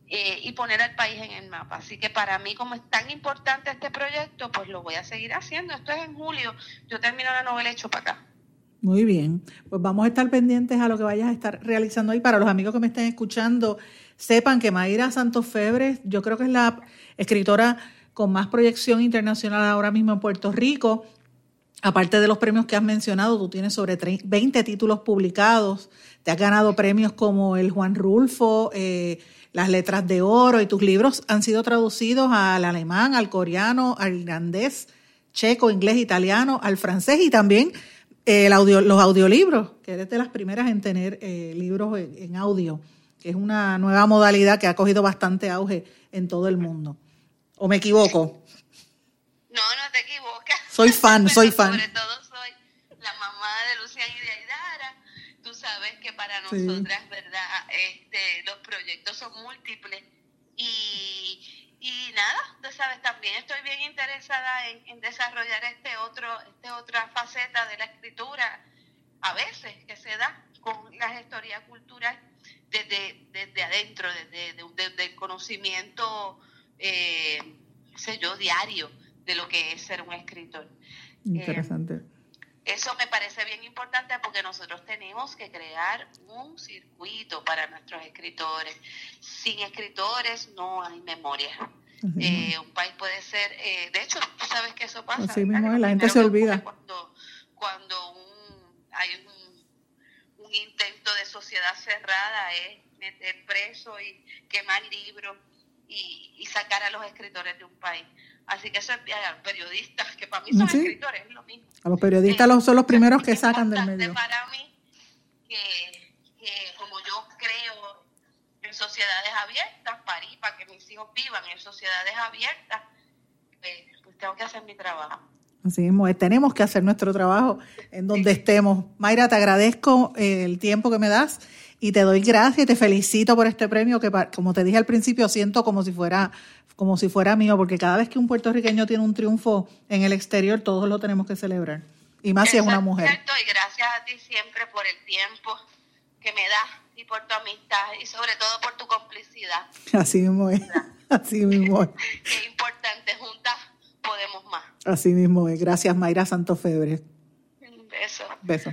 eh, y poner al país en el mapa. Así que para mí, como es tan importante este proyecto, pues lo voy a seguir haciendo. Esto es en julio. Yo termino la novela hecho para acá. Muy bien, pues vamos a estar pendientes a lo que vayas a estar realizando ahí. Para los amigos que me estén escuchando, sepan que Mayra Santos Febres, yo creo que es la escritora con más proyección internacional ahora mismo en Puerto Rico. Aparte de los premios que has mencionado, tú tienes sobre 20 títulos publicados, te has ganado premios como el Juan Rulfo, eh, las letras de oro, y tus libros han sido traducidos al alemán, al coreano, al irlandés, checo, inglés, italiano, al francés y también audio, los audiolibros, que eres de las primeras en tener eh, libros en, audio, que es una nueva modalidad que ha cogido bastante auge en todo el mundo. ¿O me equivoco? No, no te equivocas. Soy fan, soy fan. Sobre todo soy la mamá de Luciana y de Aidara. Tú sabes que para nosotras, ¿verdad? Este, los proyectos son múltiples y y nada, tú sabes, también estoy bien interesada en, desarrollar este otro, este otra faceta de la escritura, a veces que se da con la historia cultural desde, desde adentro, desde, el conocimiento, eh, sé yo, diario de lo que es ser un escritor. Interesante. Eh, eso me parece bien importante porque nosotros tenemos que crear un circuito para nuestros escritores. Sin escritores no hay memoria. Eh, un país puede ser, eh, de hecho, tú sabes que eso pasa. Así mismo, la gente se olvida. Cuando, cuando hay un, un, intento de sociedad cerrada es meter preso y quemar libros y, y sacar a los escritores de un país. Así que eso es a los periodistas, que para mí son escritores, es lo mismo. A los periodistas eh, son los primeros que sacan del medio. para mí que, que, como yo creo en sociedades abiertas, para que mis hijos vivan en sociedades abiertas, pues, pues tengo que hacer mi trabajo. Así mismo, tenemos que hacer nuestro trabajo en donde estemos. Mayra, te agradezco eh, el tiempo que me das y te doy gracias y te felicito por este premio que, como te dije al principio, siento como si fuera como si fuera mío, porque cada vez que un puertorriqueño tiene un triunfo en el exterior, todos lo tenemos que celebrar. Y más si es una mujer. y gracias a ti siempre por el tiempo que me das y por tu amistad y sobre todo por tu complicidad. Así mismo es. Así mismo es. Qué importante, juntas podemos más. Así mismo es. Gracias, Mayra Santofebre. Un beso. Beso.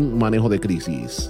manejo de crisis.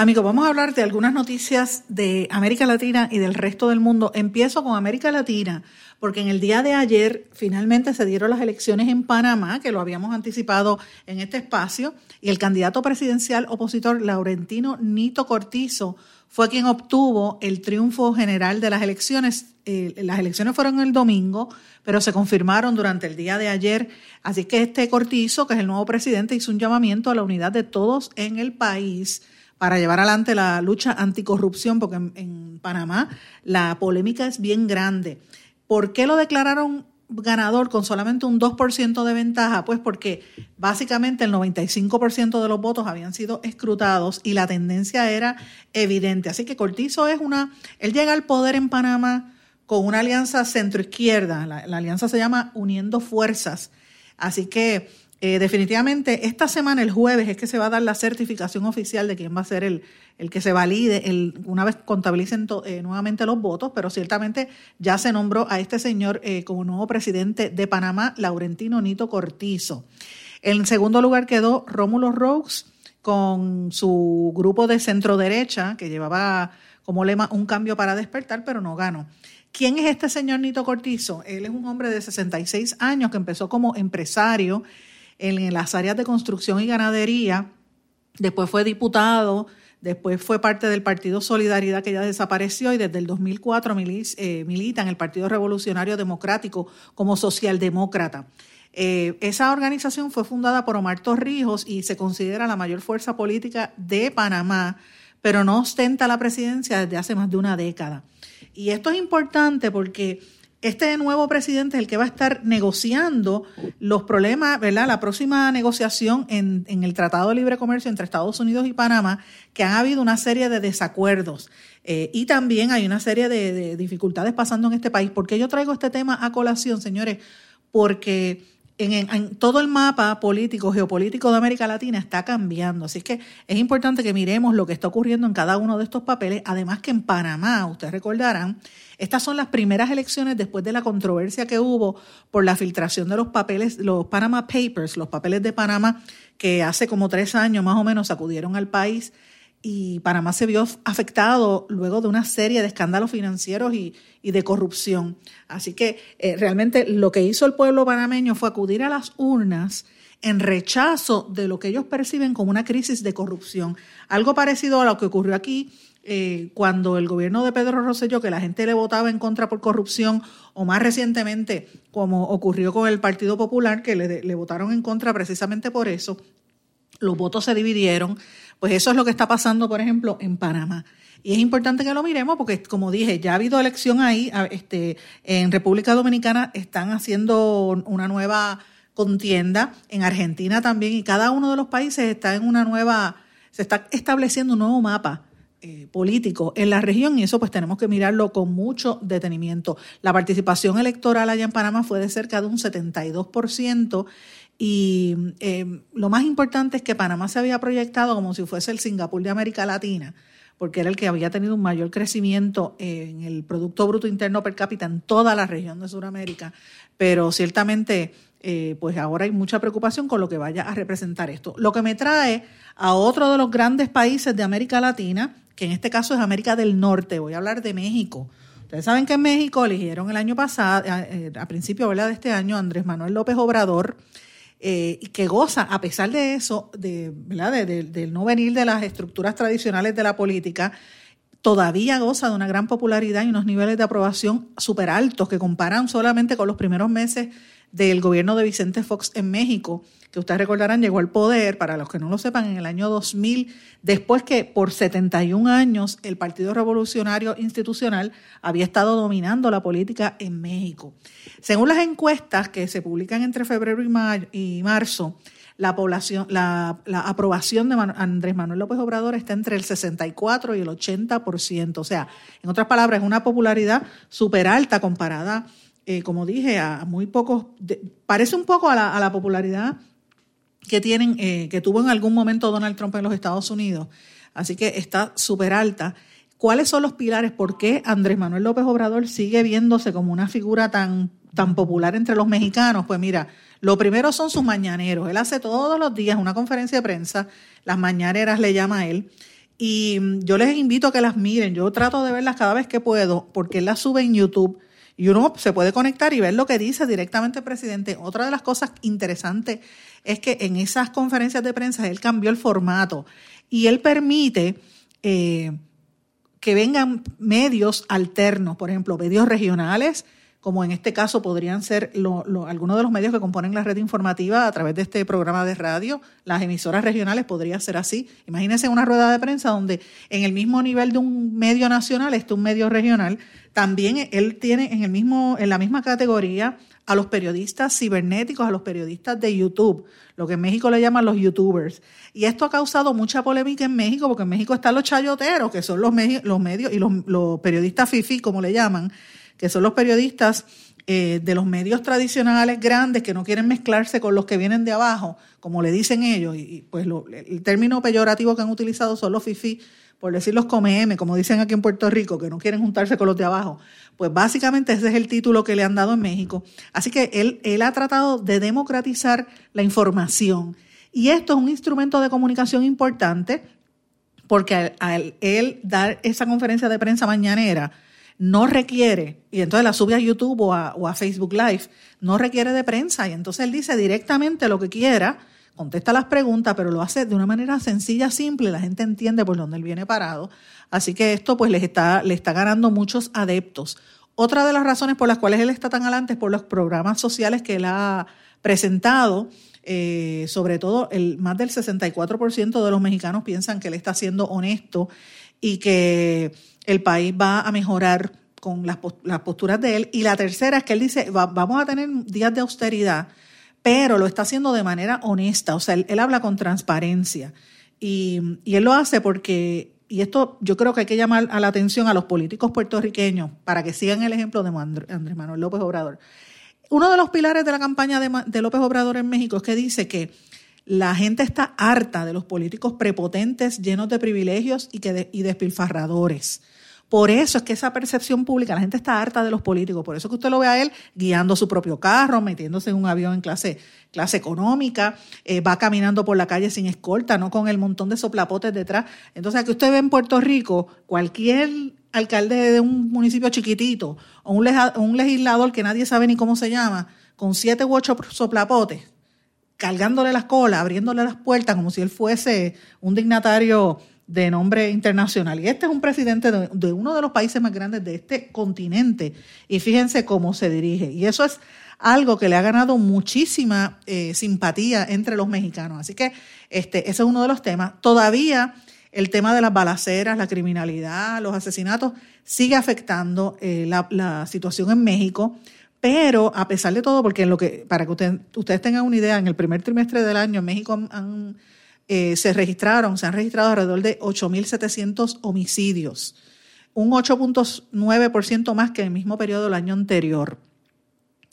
Amigos, vamos a hablar de algunas noticias de América Latina y del resto del mundo. Empiezo con América Latina, porque en el día de ayer finalmente se dieron las elecciones en Panamá, que lo habíamos anticipado en este espacio, y el candidato presidencial opositor Laurentino Nito Cortizo fue quien obtuvo el triunfo general de las elecciones. Eh, las elecciones fueron el domingo, pero se confirmaron durante el día de ayer. Así que este Cortizo, que es el nuevo presidente, hizo un llamamiento a la unidad de todos en el país para llevar adelante la lucha anticorrupción, porque en, Panamá la polémica es bien grande. ¿Por qué lo declararon ganador con solamente un 2% de ventaja? Pues porque básicamente el 95% de los votos habían sido escrutados y la tendencia era evidente. Así que Cortizo es una, él llega al poder en Panamá con una alianza centroizquierda, la alianza se llama Uniendo Fuerzas. Así que Eh, definitivamente, esta semana, el jueves, es que se va a dar la certificación oficial de quién va a ser el, el que se valide una vez contabilicen eh, nuevamente los votos, pero ciertamente ya se nombró a este señor eh, como nuevo presidente de Panamá, Laurentino Nito Cortizo. En segundo lugar quedó Rómulo Roux con su grupo de centro derecha, que llevaba como lema un cambio para despertar, pero no ganó. ¿Quién es este señor Nito Cortizo? Él es un hombre de 66 años que empezó como empresario en las áreas de construcción y ganadería, después fue diputado, después fue parte del Partido Solidaridad que ya desapareció y desde el 2004 eh, milita en el Partido Revolucionario Democrático como socialdemócrata. Eh, esa organización fue fundada por Omar Torrijos y se considera la mayor fuerza política de Panamá, pero no ostenta la presidencia desde hace más de una década. Y esto es importante porque este nuevo presidente es el que va a estar negociando los problemas, ¿verdad? La próxima negociación en, el Tratado de Libre Comercio entre Estados Unidos y Panamá, que han habido una serie de desacuerdos eh, y también hay una serie de, dificultades pasando en este país. ¿Por qué yo traigo este tema a colación, señores? Porque en, todo el mapa político, geopolítico de América Latina está cambiando. Así que es importante que miremos lo que está ocurriendo en cada uno de estos papeles. Además que en Panamá, ustedes recordarán, estas son las primeras elecciones después de la controversia que hubo por la filtración de los papeles, los Panama Papers, los papeles de Panamá, que hace como tres años más o menos sacudieron al país y Panamá se vio afectado luego de una serie de escándalos financieros y, de corrupción. Así que eh, realmente lo que hizo el pueblo panameño fue acudir a las urnas en rechazo de lo que ellos perciben como una crisis de corrupción. Algo parecido a lo que ocurrió aquí eh, cuando el gobierno de Pedro Rosselló, que la gente le votaba en contra por corrupción, o más recientemente, como ocurrió con el Partido Popular, que le, le votaron en contra precisamente por eso, los votos se dividieron, pues eso es lo que está pasando, por ejemplo, en Panamá. Y es importante que lo miremos porque, como dije, ya ha habido elección ahí. Este, en República Dominicana están haciendo una nueva contienda, en Argentina también, y cada uno de los países está en una nueva, se está estableciendo un nuevo mapa eh, político en la región y eso pues tenemos que mirarlo con mucho detenimiento. La participación electoral allá en Panamá fue de cerca de un 72% y eh, lo más importante es que Panamá se había proyectado como si fuese el Singapur de América Latina, porque era el que había tenido un mayor crecimiento en el Producto Bruto Interno per cápita en toda la región de Sudamérica, pero ciertamente eh, pues ahora hay mucha preocupación con lo que vaya a representar esto. Lo que me trae a otro de los grandes países de América Latina, que en este caso es América del Norte, voy a hablar de México. Ustedes saben que en México eligieron el año pasado, a, eh, a principio de este año, Andrés Manuel López Obrador, eh, que goza, a pesar de eso, de, ¿verdad? del no venir de las estructuras tradicionales de la política, todavía goza de una gran popularidad y unos niveles de aprobación súper altos que comparan solamente con los primeros meses del gobierno de Vicente Fox en México, que ustedes recordarán llegó al poder, para los que no lo sepan, en el año 2000, después que por 71 años el Partido Revolucionario Institucional había estado dominando la política en México. Según las encuestas que se publican entre febrero y, marzo, la, población, la, aprobación de Andrés Manuel López Obrador está entre el 64 y el 80%. O sea, en otras palabras, es una popularidad súper alta comparada eh, como dije, a muy pocos, parece un poco a la, popularidad que tienen, eh, que tuvo en algún momento Donald Trump en los Estados Unidos. Así que está súper alta. ¿Cuáles son los pilares? ¿Por qué Andrés Manuel López Obrador sigue viéndose como una figura tan, tan popular entre los mexicanos? Pues mira, lo primero son sus mañaneros. Él hace todos los días una conferencia de prensa, las mañaneras le llama a él, y yo les invito a que las miren. Yo trato de verlas cada vez que puedo, porque él las sube en YouTube y uno se puede conectar y ver lo que dice directamente el presidente. Otra de las cosas interesantes es que en esas conferencias de prensa él cambió el formato y él permite eh, que vengan medios alternos, por ejemplo, medios regionales, como en este caso podrían ser algunos de los medios que componen la red informativa a través de este programa de radio, las emisoras regionales podría ser así. Imagínense una rueda de prensa donde en el mismo nivel de un medio nacional está un medio regional también él tiene en, el mismo, en la misma categoría a los periodistas cibernéticos, a los periodistas de YouTube, lo que en México le llaman los YouTubers. Y esto ha causado mucha polémica en México, porque en México están los chayoteros, que son los, medios, los medios, y los, periodistas FIFI, como le llaman, que son los periodistas eh, de los medios tradicionales grandes que no quieren mezclarse con los que vienen de abajo, como le dicen ellos, y, pues el término peyorativo que han utilizado son los FIFI, por decir los come como dicen aquí en Puerto Rico, que no quieren juntarse con los de abajo. Pues básicamente ese es el título que le han dado en México. Así que él, él ha tratado de democratizar la información. Y esto es un instrumento de comunicación importante porque al él dar esa conferencia de prensa mañanera, no requiere, y entonces la sube a YouTube o a, Facebook Live, no requiere de prensa. Y entonces él dice directamente lo que quiera, contesta las preguntas, pero lo hace de una manera sencilla, simple, la gente entiende por dónde él viene parado. Así que esto pues les está, le está ganando muchos adeptos. Otra de las razones por las cuales él está tan adelante es por los programas sociales que él ha presentado. Eh, sobre todo, el, más del 64% de los mexicanos piensan que él está siendo honesto y que el país va a mejorar con las, posturas de él. Y la tercera es que él dice, vamos a tener días de austeridad, pero lo está haciendo de manera honesta, o sea, él, habla con transparencia. Y, él lo hace porque, y esto yo creo que hay que llamar a la atención a los políticos puertorriqueños para que sigan el ejemplo de Andrés Manuel López Obrador. Uno de los pilares de la campaña de, López Obrador en México es que dice que la gente está harta de los políticos prepotentes, llenos de privilegios y, que y despilfarradores. Por eso es que esa percepción pública, la gente está harta de los políticos, por eso que usted lo ve a él guiando su propio carro, metiéndose en un avión en clase, clase económica, eh, va caminando por la calle sin escolta, no con el montón de soplapotes detrás. Entonces, aquí usted ve en Puerto Rico, cualquier alcalde de un municipio chiquitito o un, un legislador que nadie sabe ni cómo se llama, con siete u ocho soplapotes, cargándole las colas, abriéndole las puertas como si él fuese un dignatario de nombre internacional. Y este es un presidente de, uno de los países más grandes de este continente. Y fíjense cómo se dirige. Y eso es algo que le ha ganado muchísima eh, simpatía entre los mexicanos. Así que este, ese es uno de los temas. Todavía el tema de las balaceras, la criminalidad, los asesinatos, sigue afectando eh, la, situación en México. Pero a pesar de todo, porque en lo que, para que ustedes tengan una idea, en el primer trimestre del año en México han eh, se registraron, se han registrado alrededor de 8.700 homicidios, un 8.9% más que en el mismo periodo del año anterior.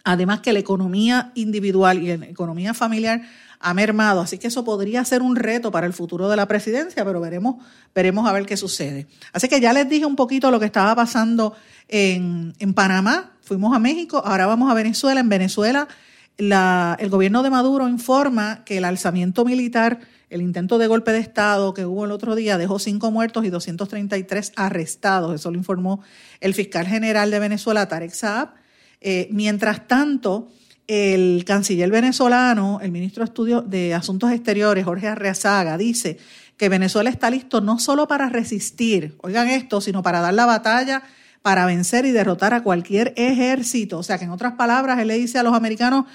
Además que la economía individual y la economía familiar ha mermado, así que eso podría ser un reto para el futuro de la presidencia, pero veremos, veremos a ver qué sucede. Así que ya les dije un poquito lo que estaba pasando en, en Panamá, fuimos a México, ahora vamos a Venezuela. En Venezuela, la, el gobierno de Maduro informa que el alzamiento militar el intento de golpe de Estado que hubo el otro día dejó cinco muertos y 233 arrestados. Eso lo informó el fiscal general de Venezuela, Tarek Saab. Eh, mientras tanto, el canciller venezolano, el ministro de, Asuntos Exteriores, Jorge Arreazaga, dice que Venezuela está listo no solo para resistir, oigan esto, sino para dar la batalla, para vencer y derrotar a cualquier ejército. O sea que en otras palabras, él le dice a los americanos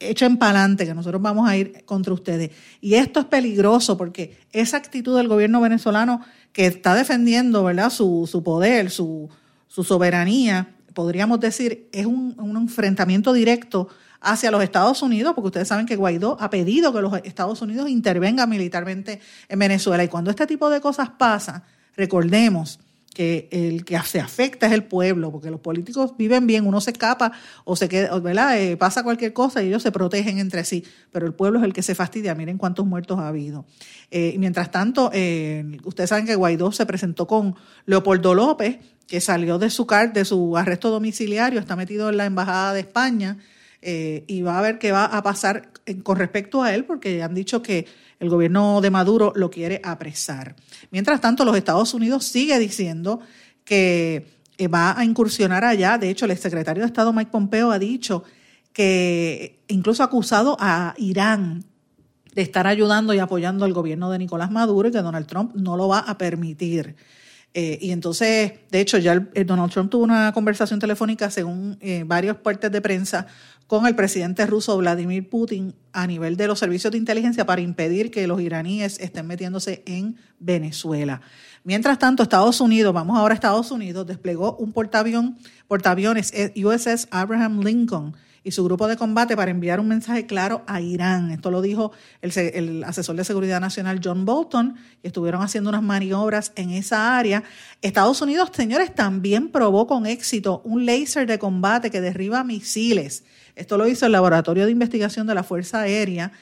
echen para adelante, que nosotros vamos a ir contra ustedes. Y esto es peligroso porque esa actitud del gobierno venezolano que está defendiendo ¿verdad? Su, su poder, su, su, soberanía, podríamos decir, es un, un, enfrentamiento directo hacia los Estados Unidos, porque ustedes saben que Guaidó ha pedido que los Estados Unidos intervengan militarmente en Venezuela. Y cuando este tipo de cosas pasa, recordemos que el que se afecta es el pueblo, porque los políticos viven bien, uno se escapa o se queda, ¿verdad? Eh, pasa cualquier cosa y ellos se protegen entre sí, pero el pueblo es el que se fastidia. Miren cuántos muertos ha habido. Eh, mientras tanto, ustedes saben que Guaidó se presentó con Leopoldo López, que salió de su car de su arresto domiciliario, está metido en la embajada de España y va a ver qué va a pasar con respecto a él, porque han dicho que el gobierno de Maduro lo quiere apresar. Mientras tanto, los Estados Unidos sigue diciendo que eh, va a incursionar allá. De hecho, el secretario de Estado Mike Pompeo ha dicho que incluso ha acusado a Irán de estar ayudando y apoyando al gobierno de Nicolás Maduro y que Donald Trump no lo va a permitir. Eh, y entonces, de hecho, ya Donald Trump tuvo una conversación telefónica, según eh, varios puertos de prensa, con el presidente ruso Vladimir Putin a nivel de los servicios de inteligencia para impedir que los iraníes estén metiéndose en Venezuela. Mientras tanto, Estados Unidos, vamos ahora a Estados Unidos, desplegó un portaaviones USS Abraham Lincoln y su grupo de combate para enviar un mensaje claro a Irán. Esto lo dijo el, asesor de seguridad nacional John Bolton y estuvieron haciendo unas maniobras en esa área. Estados Unidos, señores, también probó con éxito un láser de combate que derriba misiles. Esto lo hizo el Laboratorio de Investigación de la Fuerza Aérea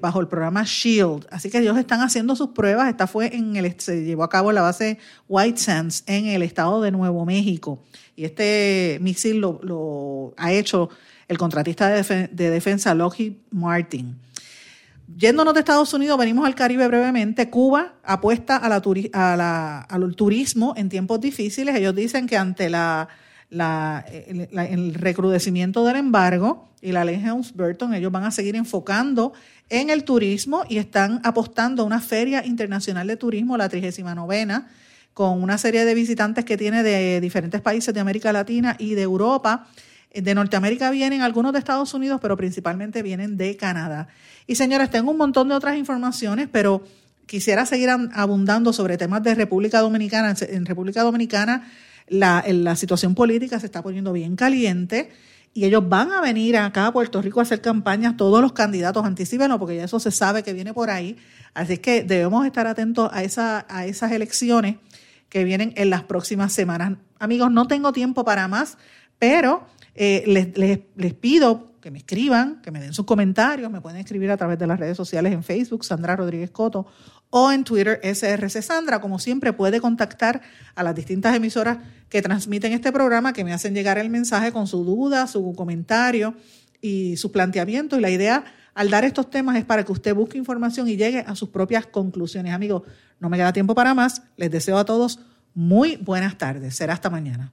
bajo el programa SHIELD. Así que ellos están haciendo sus pruebas. Esta fue en el, se llevó a cabo en la base White Sands en el estado de Nuevo México. Y este misil lo, ha hecho el contratista de, defensa Lockheed Martin. Yéndonos de Estados Unidos, venimos al Caribe brevemente. Cuba apuesta al turismo en tiempos difíciles. Ellos dicen que ante la, el, recrudecimiento del embargo y la ley Helms-Burton, ellos van a seguir enfocando en el turismo y están apostando a una feria internacional de turismo, la 39 con una serie de visitantes que tiene de diferentes países de América Latina y de Europa. De Norteamérica vienen algunos de Estados Unidos, pero principalmente vienen de Canadá. Y señores, tengo un montón de otras informaciones, pero quisiera seguir abundando sobre temas de República Dominicana. En República Dominicana la, la situación política se está poniendo bien caliente y ellos van a venir acá a Puerto Rico a hacer campañas, todos los candidatos, anticípenlo, porque ya eso se sabe que viene por ahí. Así que debemos estar atentos a, esa, a esas elecciones que vienen en las próximas semanas. Amigos, no tengo tiempo para más, pero eh, les, les, pido que me escriban, que me den sus comentarios, me pueden escribir a través de las redes sociales en Facebook, Sandra Rodríguez Coto, o en Twitter, SRC Sandra. Como siempre, puede contactar a las distintas emisoras que transmiten este programa, que me hacen llegar el mensaje con su duda, su comentario y su planteamiento. Y la idea al dar estos temas es para que usted busque información y llegue a sus propias conclusiones. Amigos, no me queda tiempo para más. Les deseo a todos muy buenas tardes. Será hasta mañana.